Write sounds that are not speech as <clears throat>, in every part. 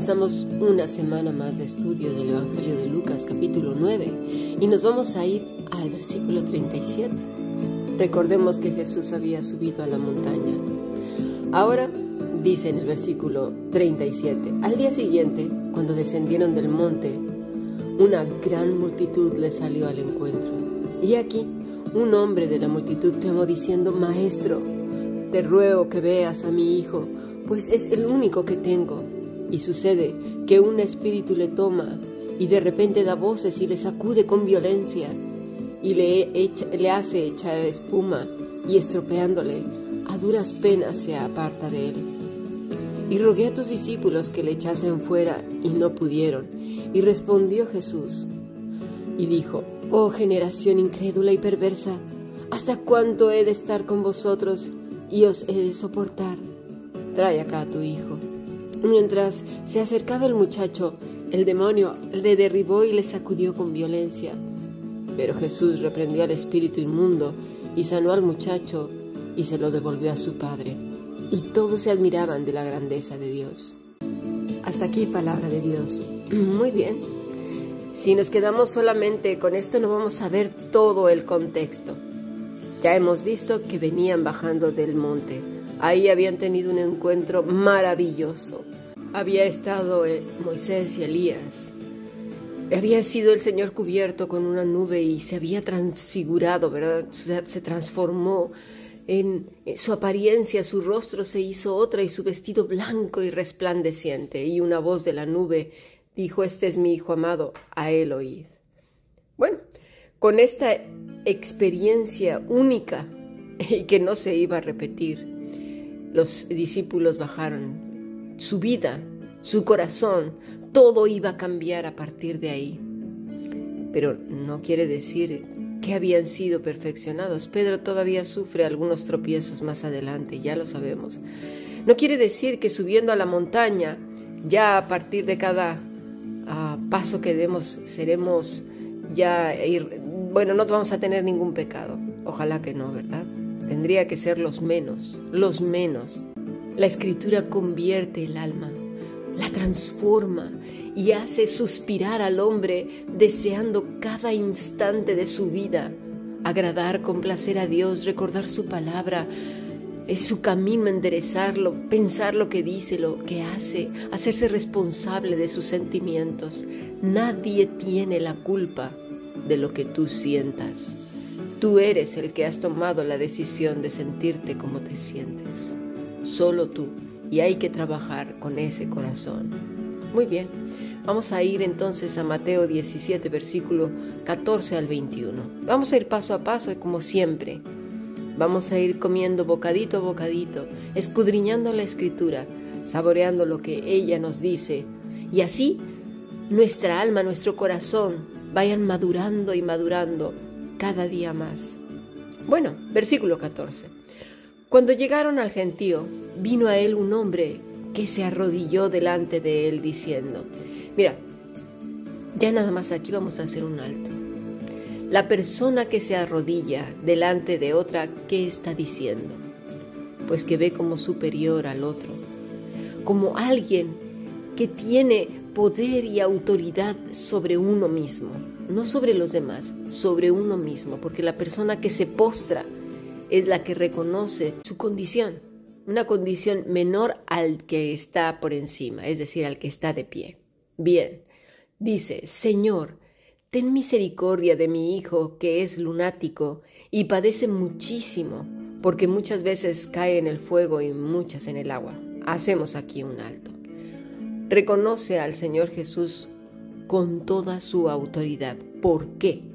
Comenzamos una semana más de estudio del Evangelio de Lucas capítulo 9 y nos vamos a ir al versículo 37. Recordemos que Jesús había subido a la montaña. Ahora dice en el versículo 37, al día siguiente, cuando descendieron del monte, una gran multitud le salió al encuentro. Y aquí, un hombre de la multitud clamó diciendo, Maestro, te ruego que veas a mi hijo, pues es el único que tengo y sucede que un espíritu le toma y de repente da voces y le sacude con violencia y le, le hace echar espuma y estropeándole, a duras penas se aparta de él. Y rogué a tus discípulos que le echasen fuera y no pudieron. Y respondió Jesús y dijo, Oh generación incrédula y perversa, ¿hasta cuánto he de estar con vosotros y os he de soportar? Trae acá a tu hijo. Mientras se acercaba el muchacho, el demonio le derribó y le sacudió con violencia. Pero Jesús reprendió al espíritu inmundo y sanó al muchacho y se lo devolvió a su padre. Y todos se admiraban de la grandeza de Dios. Hasta aquí palabra de Dios. <clears throat> Muy bien. Si nos quedamos solamente con esto no vamos a ver todo el contexto. Ya hemos visto que venían bajando del monte. Ahí habían tenido un encuentro maravilloso había estado eh, Moisés y Elías. Había sido el Señor cubierto con una nube y se había transfigurado, ¿verdad? Se transformó en su apariencia, su rostro se hizo otra y su vestido blanco y resplandeciente. Y una voz de la nube dijo, este es mi Hijo amado, a él oíd. Bueno, con esta experiencia única <laughs> y que no se iba a repetir, los discípulos bajaron su vida, su corazón, todo iba a cambiar a partir de ahí. Pero no quiere decir que habían sido perfeccionados. Pedro todavía sufre algunos tropiezos más adelante, ya lo sabemos. No quiere decir que subiendo a la montaña, ya a partir de cada ah, paso que demos, seremos ya ir, bueno, no vamos a tener ningún pecado. Ojalá que no, ¿verdad? Tendría que ser los menos, los menos. La escritura convierte el alma, la transforma y hace suspirar al hombre deseando cada instante de su vida, agradar, complacer a Dios, recordar su palabra, es su camino enderezarlo, pensar lo que dice, lo que hace, hacerse responsable de sus sentimientos. Nadie tiene la culpa de lo que tú sientas. Tú eres el que has tomado la decisión de sentirte como te sientes solo tú, y hay que trabajar con ese corazón. Muy bien, vamos a ir entonces a Mateo 17, versículo 14 al 21. Vamos a ir paso a paso, como siempre. Vamos a ir comiendo bocadito a bocadito, escudriñando la escritura, saboreando lo que ella nos dice, y así nuestra alma, nuestro corazón vayan madurando y madurando cada día más. Bueno, versículo 14. Cuando llegaron al gentío, vino a él un hombre que se arrodilló delante de él diciendo, mira, ya nada más aquí vamos a hacer un alto. La persona que se arrodilla delante de otra, ¿qué está diciendo? Pues que ve como superior al otro, como alguien que tiene poder y autoridad sobre uno mismo, no sobre los demás, sobre uno mismo, porque la persona que se postra es la que reconoce su condición, una condición menor al que está por encima, es decir, al que está de pie. Bien, dice, Señor, ten misericordia de mi hijo que es lunático y padece muchísimo, porque muchas veces cae en el fuego y muchas en el agua. hacemos aquí un alto. Reconoce al Señor Jesús con toda su autoridad. ¿Por qué?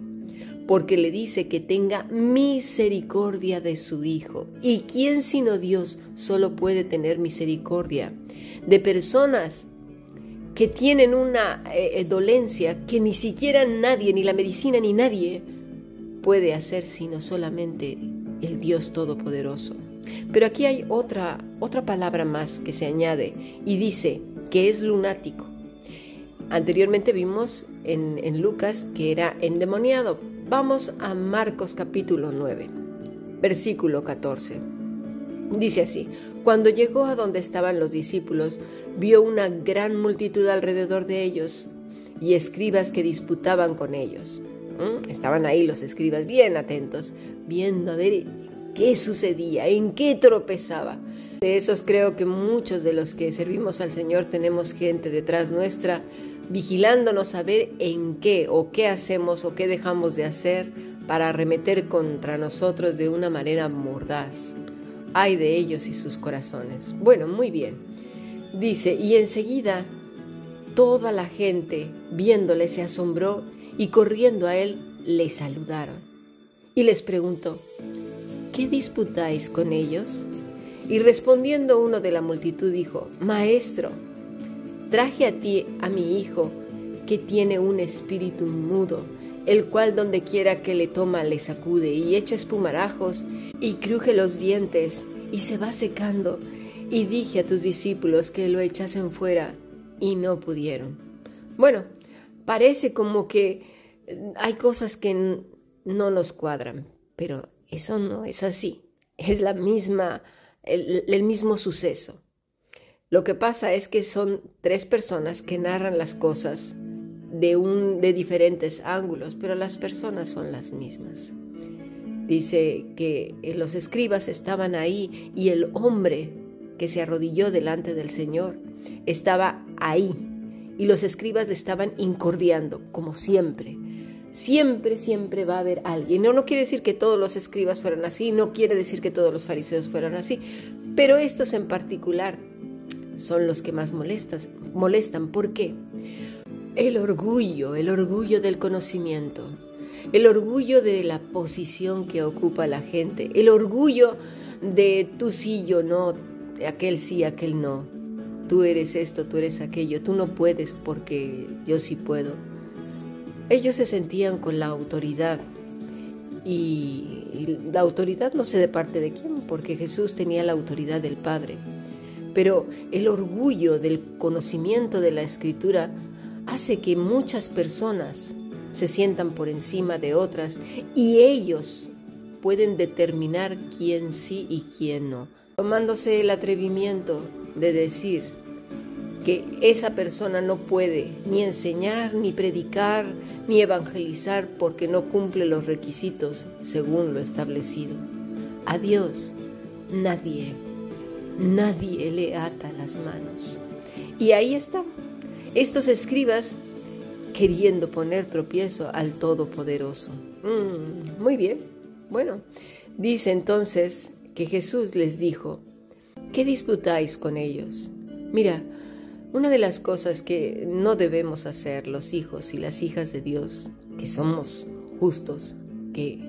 Porque le dice que tenga misericordia de su Hijo. ¿Y quién sino Dios solo puede tener misericordia de personas que tienen una eh, eh, dolencia que ni siquiera nadie, ni la medicina, ni nadie puede hacer sino solamente el Dios Todopoderoso? Pero aquí hay otra, otra palabra más que se añade y dice que es lunático. Anteriormente vimos en, en Lucas que era endemoniado. Vamos a Marcos capítulo 9, versículo 14. Dice así, cuando llegó a donde estaban los discípulos, vio una gran multitud alrededor de ellos y escribas que disputaban con ellos. ¿Mm? Estaban ahí los escribas bien atentos, viendo a ver qué sucedía, en qué tropezaba. De esos creo que muchos de los que servimos al Señor tenemos gente detrás nuestra vigilándonos a ver en qué o qué hacemos o qué dejamos de hacer para arremeter contra nosotros de una manera mordaz. Ay de ellos y sus corazones. Bueno, muy bien. Dice, y enseguida toda la gente viéndole se asombró y corriendo a él le saludaron. Y les preguntó, ¿qué disputáis con ellos? Y respondiendo uno de la multitud dijo, Maestro, traje a ti a mi hijo que tiene un espíritu mudo, el cual donde quiera que le toma le sacude y echa espumarajos y cruje los dientes y se va secando. Y dije a tus discípulos que lo echasen fuera y no pudieron. Bueno, parece como que hay cosas que no nos cuadran, pero eso no es así. Es la misma, el, mismo suceso. Lo que pasa es que son tres personas que narran las cosas de, un, de diferentes ángulos, pero las personas son las mismas. Dice que los escribas estaban ahí y el hombre que se arrodilló delante del Señor estaba ahí y los escribas le estaban incordiando, como siempre. Siempre, siempre va a haber alguien. No, no quiere decir que todos los escribas fueran así, no quiere decir que todos los fariseos fueran así, pero estos en particular son los que más molestas, molestan. ¿Por qué? El orgullo, el orgullo del conocimiento, el orgullo de la posición que ocupa la gente, el orgullo de tú sí, yo no, aquel sí, aquel no, tú eres esto, tú eres aquello, tú no puedes porque yo sí puedo. Ellos se sentían con la autoridad y, la autoridad no sé de parte de quién, porque Jesús tenía la autoridad del Padre. Pero el orgullo del conocimiento de la escritura hace que muchas personas se sientan por encima de otras y ellos pueden determinar quién sí y quién no, tomándose el atrevimiento de decir que esa persona no puede ni enseñar, ni predicar, ni evangelizar porque no cumple los requisitos según lo establecido. A Dios nadie, nadie le ata las manos. Y ahí está. Estos escribas queriendo poner tropiezo al Todopoderoso. Mm, muy bien. Bueno, dice entonces que Jesús les dijo, ¿qué disputáis con ellos? Mira, una de las cosas que no debemos hacer los hijos y las hijas de Dios, que somos justos, que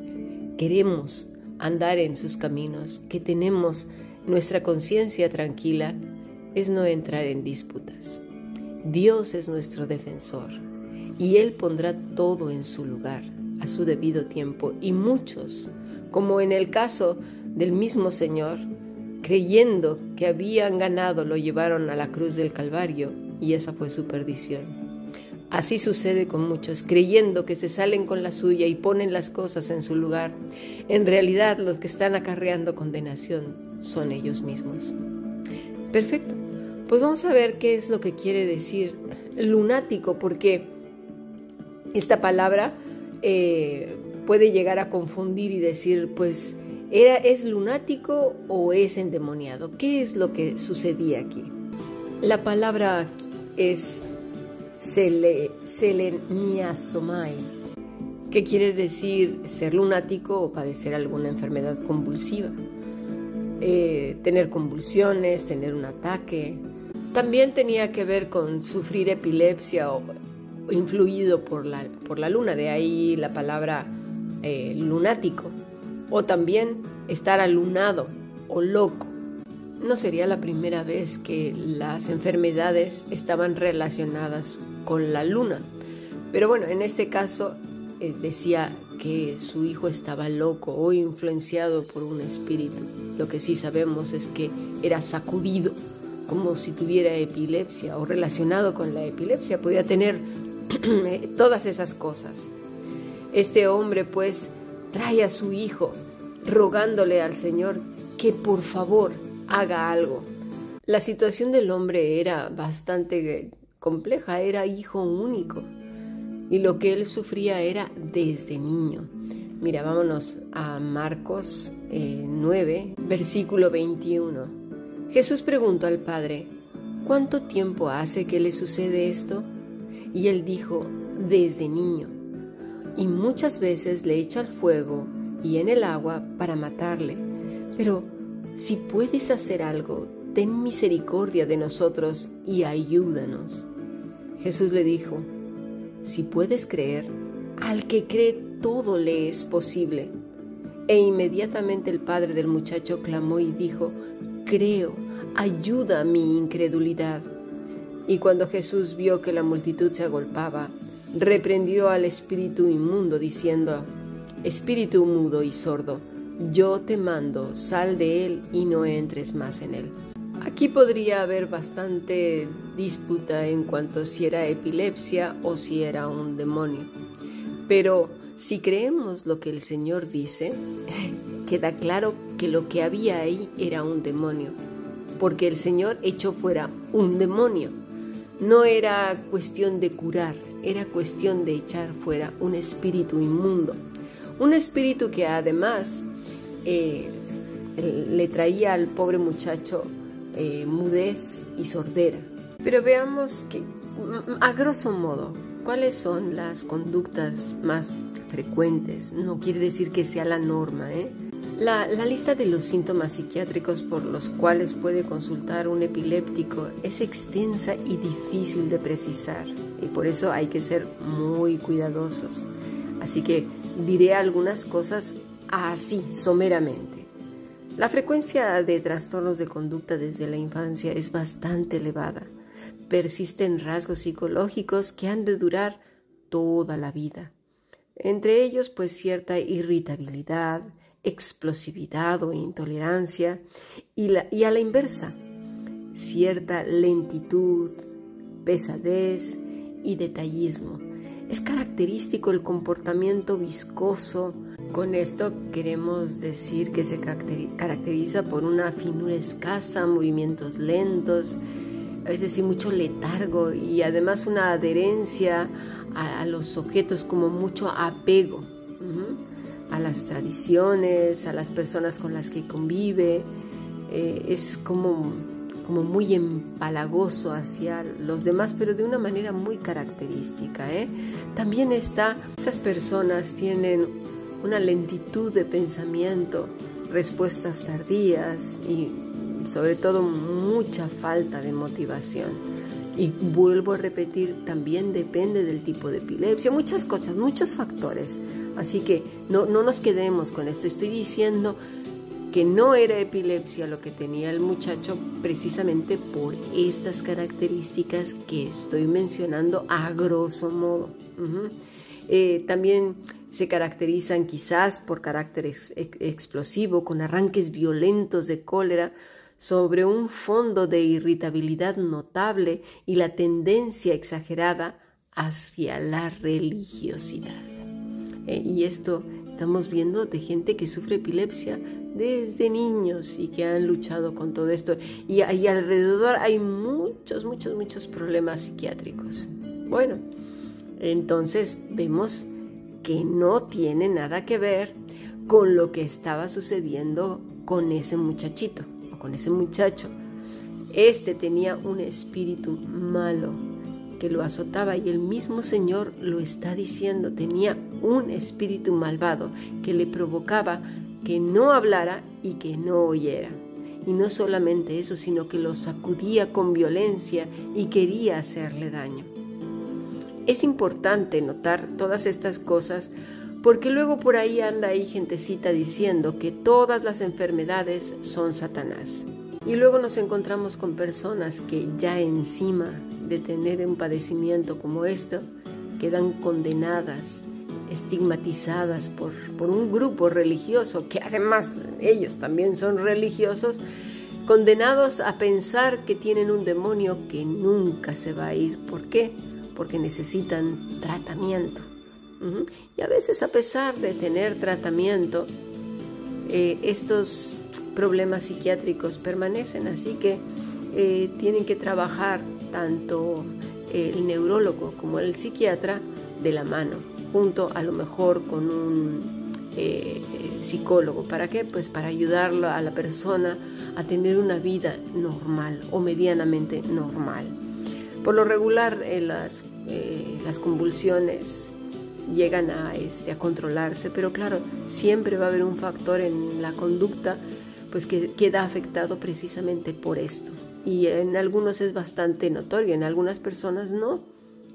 queremos andar en sus caminos, que tenemos nuestra conciencia tranquila, es no entrar en disputas. Dios es nuestro defensor y Él pondrá todo en su lugar a su debido tiempo. Y muchos, como en el caso del mismo Señor, creyendo que habían ganado, lo llevaron a la cruz del Calvario y esa fue su perdición. Así sucede con muchos, creyendo que se salen con la suya y ponen las cosas en su lugar. En realidad los que están acarreando condenación son ellos mismos. Perfecto. Pues vamos a ver qué es lo que quiere decir lunático, porque esta palabra eh, puede llegar a confundir y decir, pues, ¿era, ¿es lunático o es endemoniado? ¿Qué es lo que sucedía aquí? La palabra es sele, seleniasomai, que quiere decir ser lunático o padecer alguna enfermedad convulsiva. Eh, tener convulsiones, tener un ataque. También tenía que ver con sufrir epilepsia o influido por la, por la luna, de ahí la palabra eh, lunático. O también estar alunado o loco. No sería la primera vez que las enfermedades estaban relacionadas con la luna. Pero bueno, en este caso eh, decía que su hijo estaba loco o influenciado por un espíritu. Lo que sí sabemos es que era sacudido, como si tuviera epilepsia o relacionado con la epilepsia, podía tener <clears throat> todas esas cosas. Este hombre pues trae a su hijo rogándole al Señor que por favor haga algo. La situación del hombre era bastante compleja, era hijo único y lo que él sufría era desde niño. Mira, vámonos a Marcos 9, eh, versículo 21. Jesús preguntó al Padre, ¿cuánto tiempo hace que le sucede esto? Y él dijo, desde niño. Y muchas veces le echa al fuego y en el agua para matarle. Pero si puedes hacer algo, ten misericordia de nosotros y ayúdanos. Jesús le dijo, si puedes creer, al que cree todo le es posible. E inmediatamente el padre del muchacho clamó y dijo, creo, ayuda a mi incredulidad. Y cuando Jesús vio que la multitud se agolpaba, reprendió al espíritu inmundo, diciendo, Espíritu mudo y sordo, yo te mando, sal de él y no entres más en él. Aquí podría haber bastante disputa en cuanto si era epilepsia o si era un demonio. Pero si creemos lo que el Señor dice, <laughs> queda claro que lo que había ahí era un demonio, porque el Señor echó fuera un demonio. No era cuestión de curar, era cuestión de echar fuera un espíritu inmundo. Un espíritu que además eh, le traía al pobre muchacho eh, mudez y sordera. Pero veamos que, a grosso modo, cuáles son las conductas más frecuentes. No quiere decir que sea la norma. ¿eh? La, la, lista de los síntomas psiquiátricos por los cuales puede consultar un epiléptico es extensa y difícil de precisar y por eso hay que ser muy cuidadosos. Así que diré algunas cosas así, someramente. La frecuencia de trastornos de conducta desde la infancia es bastante elevada. Persisten rasgos psicológicos que han de durar toda la vida. Entre ellos, pues cierta irritabilidad, explosividad o intolerancia, y, y a la inversa, cierta lentitud, pesadez y detallismo. Es característico el comportamiento viscoso, con esto queremos decir que se caracteriza por una finura escasa, movimientos lentos, es decir, mucho letargo y además una adherencia a, los objetos como mucho apego a las tradiciones, a las personas con las que convive. Eh, es como, como muy empalagoso hacia los demás, pero de una manera muy característica. ¿eh? También está, esas personas tienen una lentitud de pensamiento, respuestas tardías y sobre todo mucha falta de motivación. Y vuelvo a repetir, también depende del tipo de epilepsia, muchas cosas, muchos factores. Así que no, no nos quedemos con esto. Estoy diciendo que no era epilepsia lo que tenía el muchacho precisamente por estas características que estoy mencionando a grosso modo. Eh, también se caracterizan quizás por carácter explosivo, con arranques violentos de cólera, sobre un fondo de irritabilidad notable y la tendencia exagerada hacia la religiosidad. Eh, y esto estamos viendo de gente que sufre epilepsia desde niños y que han luchado con todo esto. Y, y alrededor hay muchos, muchos, muchos problemas psiquiátricos. Bueno, entonces vemos que no tiene nada que ver con lo que estaba sucediendo con ese muchachito o con ese muchacho. Este tenía un espíritu malo que lo azotaba y el mismo Señor lo está diciendo, tenía un espíritu malvado que le provocaba que no hablara y que no oyera. Y no solamente eso, sino que lo sacudía con violencia y quería hacerle daño. Es importante notar todas estas cosas porque luego por ahí anda ahí gentecita diciendo que todas las enfermedades son Satanás. Y luego nos encontramos con personas que ya encima de tener un padecimiento como esto, quedan condenadas, estigmatizadas por, por un grupo religioso, que además ellos también son religiosos, condenados a pensar que tienen un demonio que nunca se va a ir. ¿Por qué? Porque necesitan tratamiento. Y a veces a pesar de tener tratamiento, eh, estos problemas psiquiátricos permanecen, así que eh, tienen que trabajar tanto el neurólogo como el psiquiatra de la mano, junto a lo mejor con un eh, psicólogo. ¿Para qué? Pues para ayudarlo a la persona a tener una vida normal o medianamente normal. Por lo regular, las, las convulsiones llegan a, este, a controlarse, pero claro, siempre va a haber un factor en la conducta pues que queda afectado precisamente por esto. Y en algunos es bastante notorio, en algunas personas no,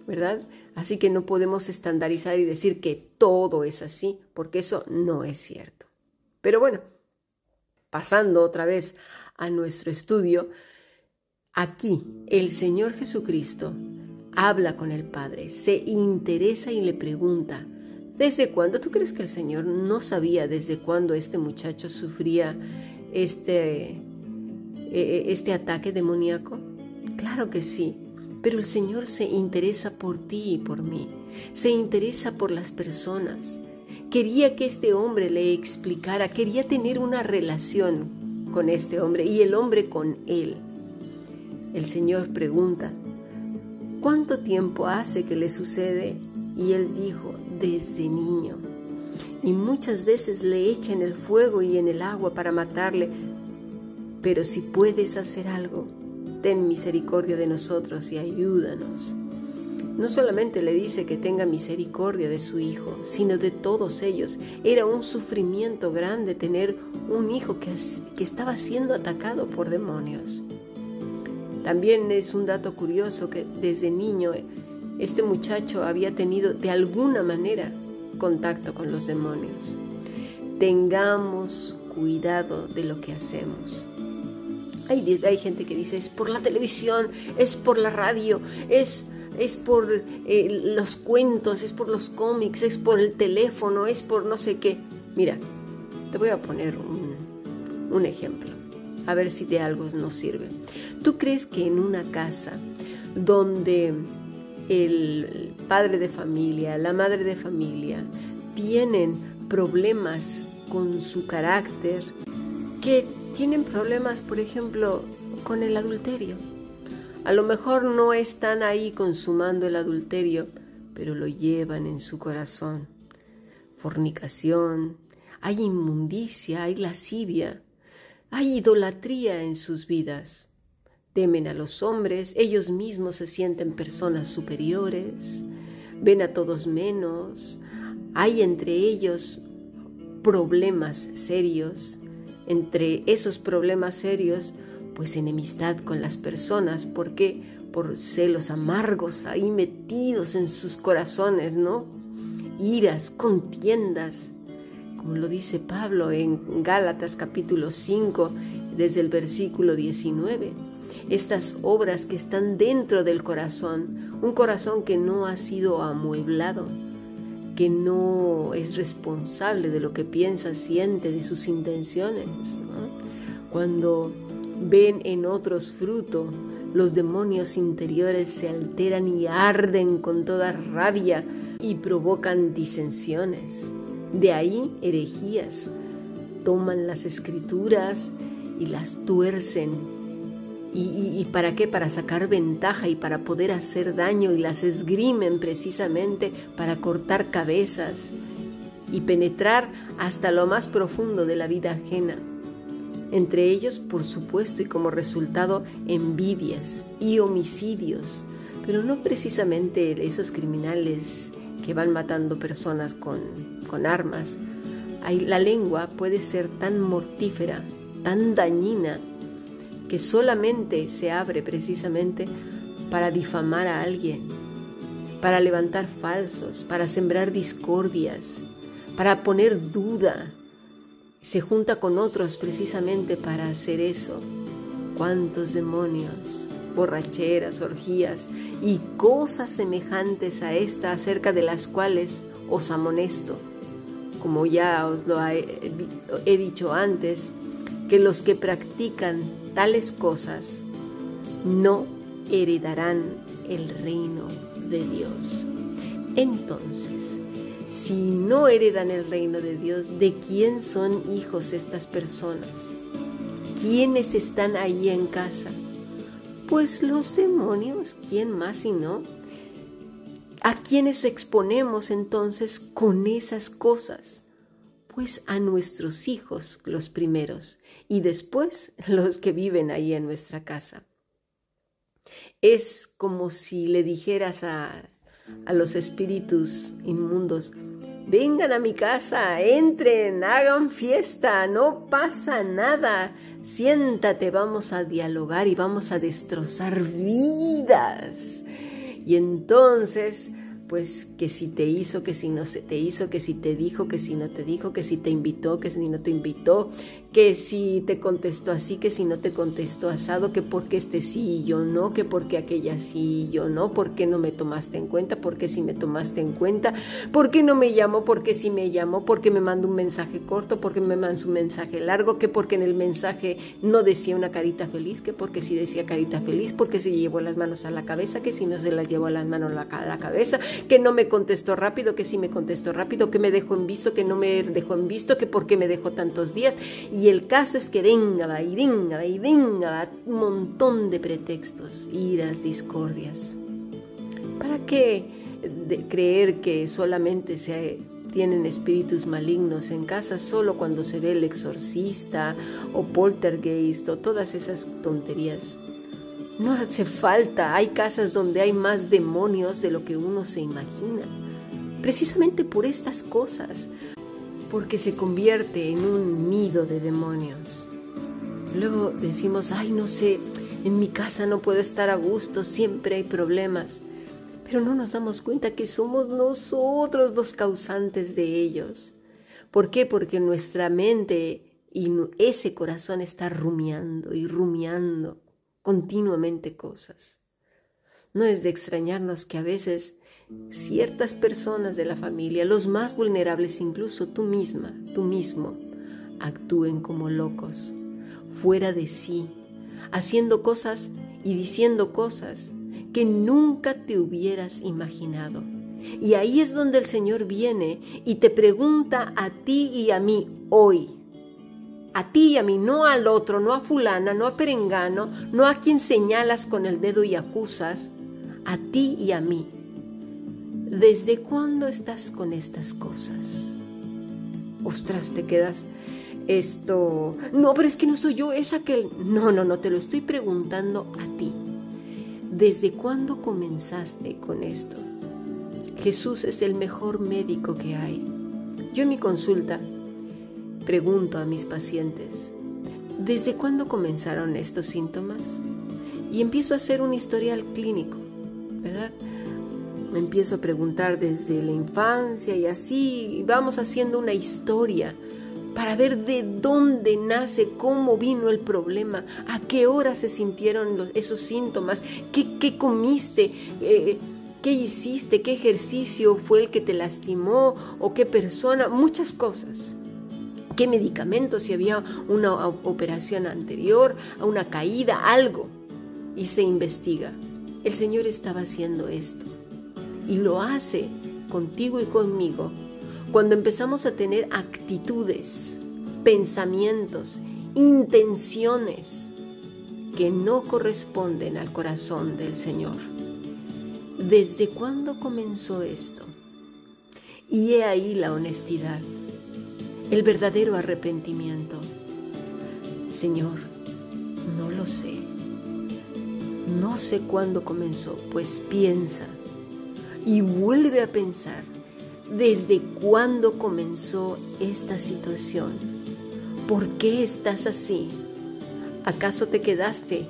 ¿verdad? Así que no podemos estandarizar y decir que todo es así, porque eso no es cierto. Pero bueno, pasando otra vez a nuestro estudio, aquí el Señor Jesucristo habla con el Padre, se interesa y le pregunta, ¿desde cuándo tú crees que el Señor no sabía desde cuándo este muchacho sufría este, e, e, este ataque demoníaco? Claro que sí, pero el Señor se interesa por ti y por mí, se interesa por las personas. Quería que este hombre le explicara, quería tener una relación con este hombre y el hombre con él. El Señor pregunta, ¿Cuánto tiempo hace que le sucede? Y él dijo, desde niño. Y muchas veces le echa en el fuego y en el agua para matarle. Pero si puedes hacer algo, ten misericordia de nosotros y ayúdanos. No solamente le dice que tenga misericordia de su hijo, sino de todos ellos. Era un sufrimiento grande tener un hijo que, que estaba siendo atacado por demonios. También es un dato curioso que desde niño este muchacho había tenido de alguna manera contacto con los demonios. Tengamos cuidado de lo que hacemos. Hay, gente que dice, es por la televisión, es por la radio, es, es por eh, los cuentos, es por los cómics, es por el teléfono, es por no sé qué. Mira, te voy a poner un ejemplo a ver si de algo nos sirve. ¿Tú crees que en una casa donde el padre de familia, la madre de familia tienen problemas con su carácter, que tienen problemas, por ejemplo, con el adulterio? A lo mejor no están ahí consumando el adulterio, pero lo llevan en su corazón. Fornicación, hay inmundicia, hay lascivia. Hay idolatría en sus vidas. Temen a los hombres, ellos mismos se sienten personas superiores, ven a todos menos. Hay entre ellos problemas serios. Entre esos problemas serios, pues enemistad con las personas. ¿Por qué? Por celos amargos ahí metidos en sus corazones, ¿no? Iras, contiendas, como lo dice Pablo en Gálatas capítulo 5, desde el versículo 19. Estas obras que están dentro del corazón, un corazón que no ha sido amueblado, que no es responsable de lo que piensa, siente, de sus intenciones. Cuando ven en otros fruto, los demonios interiores se alteran y arden con toda rabia y provocan disensiones. De ahí herejías. Toman las escrituras y las tuercen. ¿Y, para qué? Para sacar ventaja y para poder hacer daño y las esgrimen precisamente para cortar cabezas y penetrar hasta lo más profundo de la vida ajena. Entre ellos, por supuesto, y como resultado, envidias y homicidios, pero no precisamente esos criminales que van matando personas con, con armas. La lengua puede ser tan mortífera, tan dañina, que solamente se abre precisamente para difamar a alguien, para levantar falsos, para sembrar discordias, para poner duda. Se junta con otros precisamente para hacer eso. ¿Cuántos demonios, borracheras, orgías y cosas semejantes a esta acerca de las cuales os amonesto? Como ya os lo he dicho antes, que los que practican tales cosas no heredarán el reino de Dios. Entonces, si no heredan el reino de Dios, ¿de quién son hijos estas personas? ¿Quiénes están ahí en casa? Pues los demonios, ¿quién más si no? ¿A quiénes exponemos entonces con esas cosas? Pues a nuestros hijos los primeros y después <laughs> los que viven ahí en nuestra casa. Es como si le dijeras a, a los espíritus inmundos, vengan a mi casa, entren, hagan fiesta, no pasa nada, siéntate, vamos a dialogar y vamos a destrozar vidas. Y entonces pues que si te hizo, que si no se te hizo, que si te dijo, que si no te dijo, que si te invitó, que si no te invitó, que si te contestó así, que si no te contestó asado, que porque este sí y yo no, que porque aquella sí y yo no, por qué no me tomaste en cuenta, porque si me tomaste en cuenta, por qué no me llamó, porque si me llamó, porque me mandó un mensaje corto, porque me mandó un mensaje largo, que porque en el mensaje no decía una carita feliz, que porque si decía carita feliz, porque se llevó las manos a la cabeza, que si no se las llevó las manos a la cabeza, que no me contestó rápido, que sí me contestó rápido, que me dejó en visto, que no me dejó en visto, que por qué me dejó tantos días. El caso es que venga, y venga, y venga, un montón de pretextos, iras, discordias. ¿Para qué creer que solamente se tienen espíritus malignos en casa solo cuando se ve el exorcista o poltergeist o todas esas tonterías? No hace falta, hay casas donde hay más demonios de lo que uno se imagina. Precisamente por estas cosas, porque se convierte en un nido de demonios. Luego decimos, ay, no sé, en mi casa no puedo estar a gusto, siempre hay problemas. Pero no nos damos cuenta que somos nosotros los causantes de ellos. ¿Por qué? Porque nuestra mente y ese corazón está rumiando y rumiando continuamente cosas. No es de extrañarnos que a veces ciertas personas de la familia, los más vulnerables, incluso tú misma, tú mismo, actúen como locos, fuera de sí, haciendo cosas y diciendo cosas que nunca te hubieras imaginado. Y ahí es donde el Señor viene y te pregunta a ti y a mí hoy, a ti y a mí, no al otro, no a fulana, no a perengano, no a quien señalas con el dedo y acusas, a ti y a mí. ¿Desde cuándo estás con estas cosas? Ostras, te quedas esto. No, pero es que no soy yo, es aquel. No, no, no, te lo estoy preguntando a ti. ¿Desde cuándo comenzaste con esto? Jesús es el mejor médico que hay. Yo en mi consulta Pregunto a mis pacientes, ¿desde cuándo comenzaron estos síntomas? Y empiezo a hacer un historial clínico, ¿verdad? Empiezo a preguntar desde la infancia y así vamos haciendo una historia para ver de dónde nace, cómo vino el problema, a qué hora se sintieron esos síntomas, qué, comiste, eh, qué hiciste, qué ejercicio fue el que te lastimó o qué persona, muchas cosas qué medicamentos, si había una operación anterior, una caída, algo. Y se investiga. El Señor estaba haciendo esto. Y lo hace contigo y conmigo cuando empezamos a tener actitudes, pensamientos, intenciones que no corresponden al corazón del Señor. ¿Desde cuándo comenzó esto? Y he ahí la honestidad el verdadero arrepentimiento. Señor, no lo sé. No sé cuándo comenzó, pues piensa y vuelve a pensar desde cuándo comenzó esta situación. ¿Por qué estás así? ¿Acaso te quedaste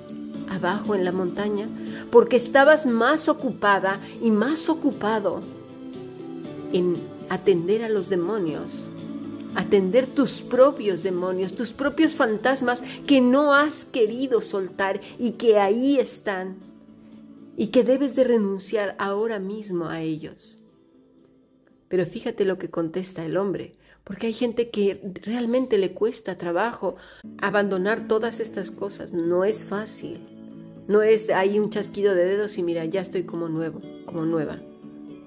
abajo en la montaña porque estabas más ocupada y más ocupado en atender a los demonios, atender tus propios demonios, tus propios fantasmas que no has querido soltar y que ahí están y que debes de renunciar ahora mismo a ellos. Pero fíjate lo que contesta el hombre, porque hay gente que realmente le cuesta trabajo abandonar todas estas cosas, no es fácil. No es ahí un chasquido de dedos y mira, ya estoy como nuevo, como nueva.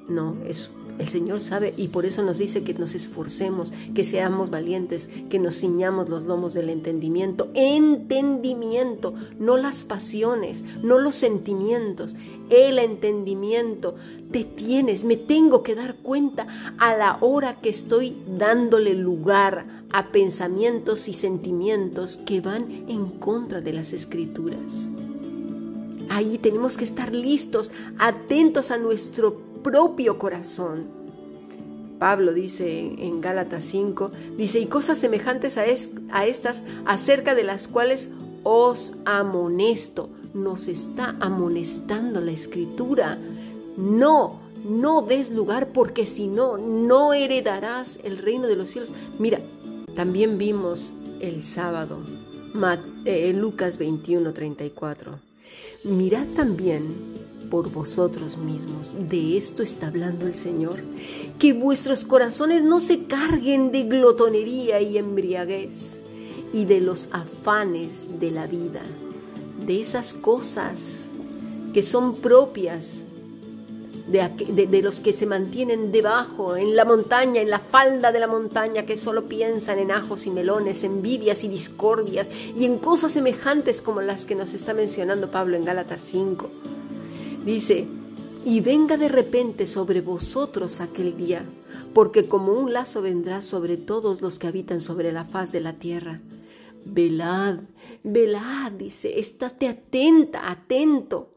No, es el Señor sabe y por eso nos dice que nos esforcemos, que seamos valientes, que nos ciñamos los lomos del entendimiento. Entendimiento, no las pasiones, no los sentimientos, el entendimiento. Te tienes, me tengo que dar cuenta a la hora que estoy dándole lugar a pensamientos y sentimientos que van en contra de las escrituras. Ahí tenemos que estar listos, atentos a nuestro propio corazón. Pablo dice en Gálatas 5, dice, y cosas semejantes a, a estas acerca de las cuales os amonesto. Nos está amonestando la escritura. No, no des lugar porque si no, no heredarás el reino de los cielos. Mira, también vimos el sábado, eh, Lucas 21, 34. Mirad también por vosotros mismos. De esto está hablando el Señor. Que vuestros corazones no se carguen de glotonería y embriaguez y de los afanes de la vida, de esas cosas que son propias de, los que se mantienen debajo, en la montaña, en la falda de la montaña, que solo piensan en ajos y melones, envidias y discordias, y en cosas semejantes como las que nos está mencionando Pablo en Gálatas 5. Dice, y venga de repente sobre vosotros aquel día, porque como un lazo vendrá sobre todos los que habitan sobre la faz de la tierra. Velad, velad, dice, estate atenta, atento,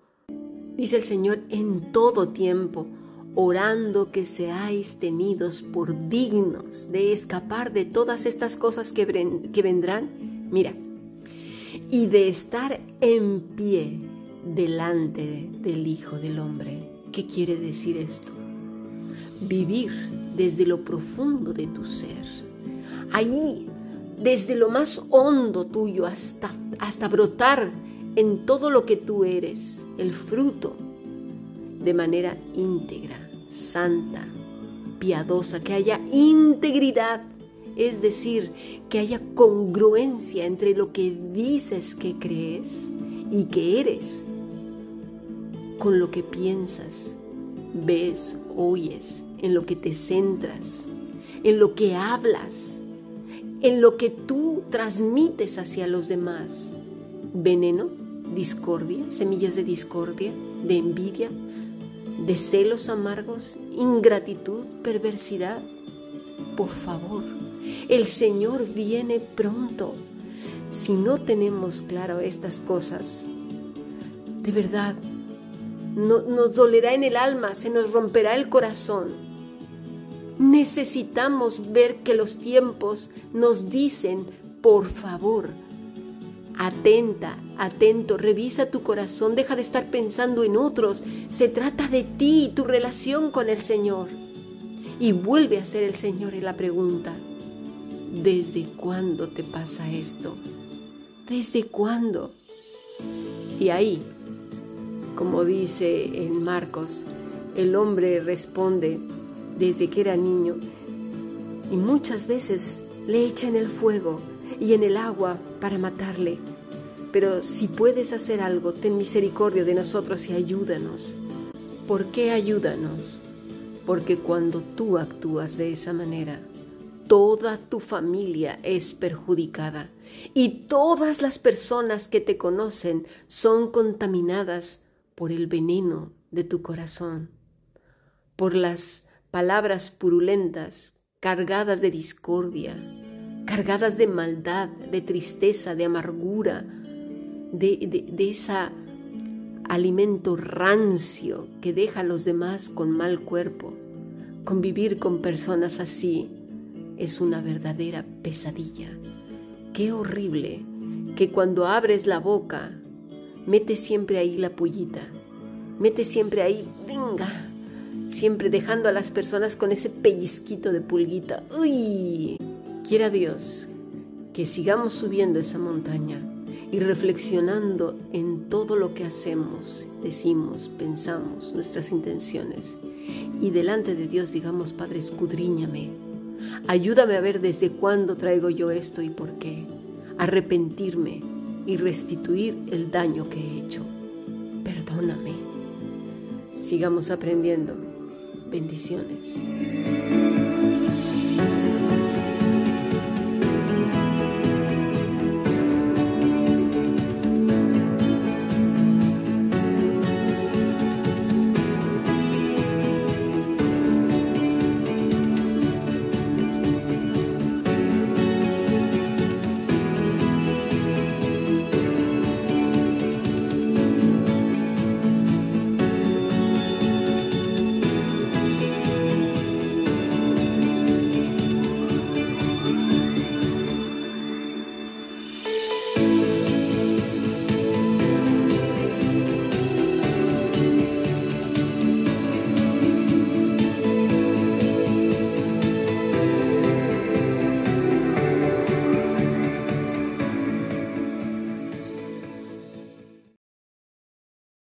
dice el Señor, en todo tiempo, orando que seáis tenidos por dignos de escapar de todas estas cosas que, que vendrán. Mira, y de estar en pie delante del Hijo del Hombre. ¿Qué quiere decir esto? Vivir desde lo profundo de tu ser. Ahí, desde lo más hondo tuyo hasta, hasta brotar en todo lo que tú eres, el fruto, de manera íntegra, santa, piadosa, que haya integridad, es decir, que haya congruencia entre lo que dices que crees y que eres con lo que piensas, ves, oyes, en lo que te centras, en lo que hablas, en lo que tú transmites hacia los demás. Veneno, discordia, semillas de discordia, de envidia, de celos amargos, ingratitud, perversidad. Por favor, el Señor viene pronto. Si no tenemos claro estas cosas, de verdad nos dolerá en el alma, se nos romperá el corazón. Necesitamos ver que los tiempos nos dicen, por favor, atenta, atento, revisa tu corazón, deja de estar pensando en otros, se trata de ti y tu relación con el Señor. Y vuelve a ser el Señor la pregunta, ¿desde cuándo te pasa esto? ¿Desde cuándo? Y ahí como dice en Marcos, el hombre responde desde que era niño y muchas veces le echa en el fuego y en el agua para matarle. Pero si puedes hacer algo, ten misericordia de nosotros y ayúdanos. ¿Por qué ayúdanos? Porque cuando tú actúas de esa manera, toda tu familia es perjudicada y todas las personas que te conocen son contaminadas por el veneno de tu corazón, por las palabras purulentas, cargadas de discordia, cargadas de maldad, de tristeza, de amargura, de, ese alimento rancio que deja a los demás con mal cuerpo. Convivir con personas así es una verdadera pesadilla. Qué horrible que cuando abres la boca, mete siempre ahí la pullita, mete siempre ahí, venga, siempre dejando a las personas con ese pellizquito de pulguita. ¡Uy! Quiera Dios que sigamos subiendo esa montaña y reflexionando en todo lo que hacemos, decimos, pensamos, nuestras intenciones. Y delante de Dios digamos, Padre, escudriñame. Ayúdame a ver desde cuándo traigo yo esto y por qué. Arrepentirme y restituir el daño que he hecho. Perdóname. Sigamos aprendiendo. Bendiciones.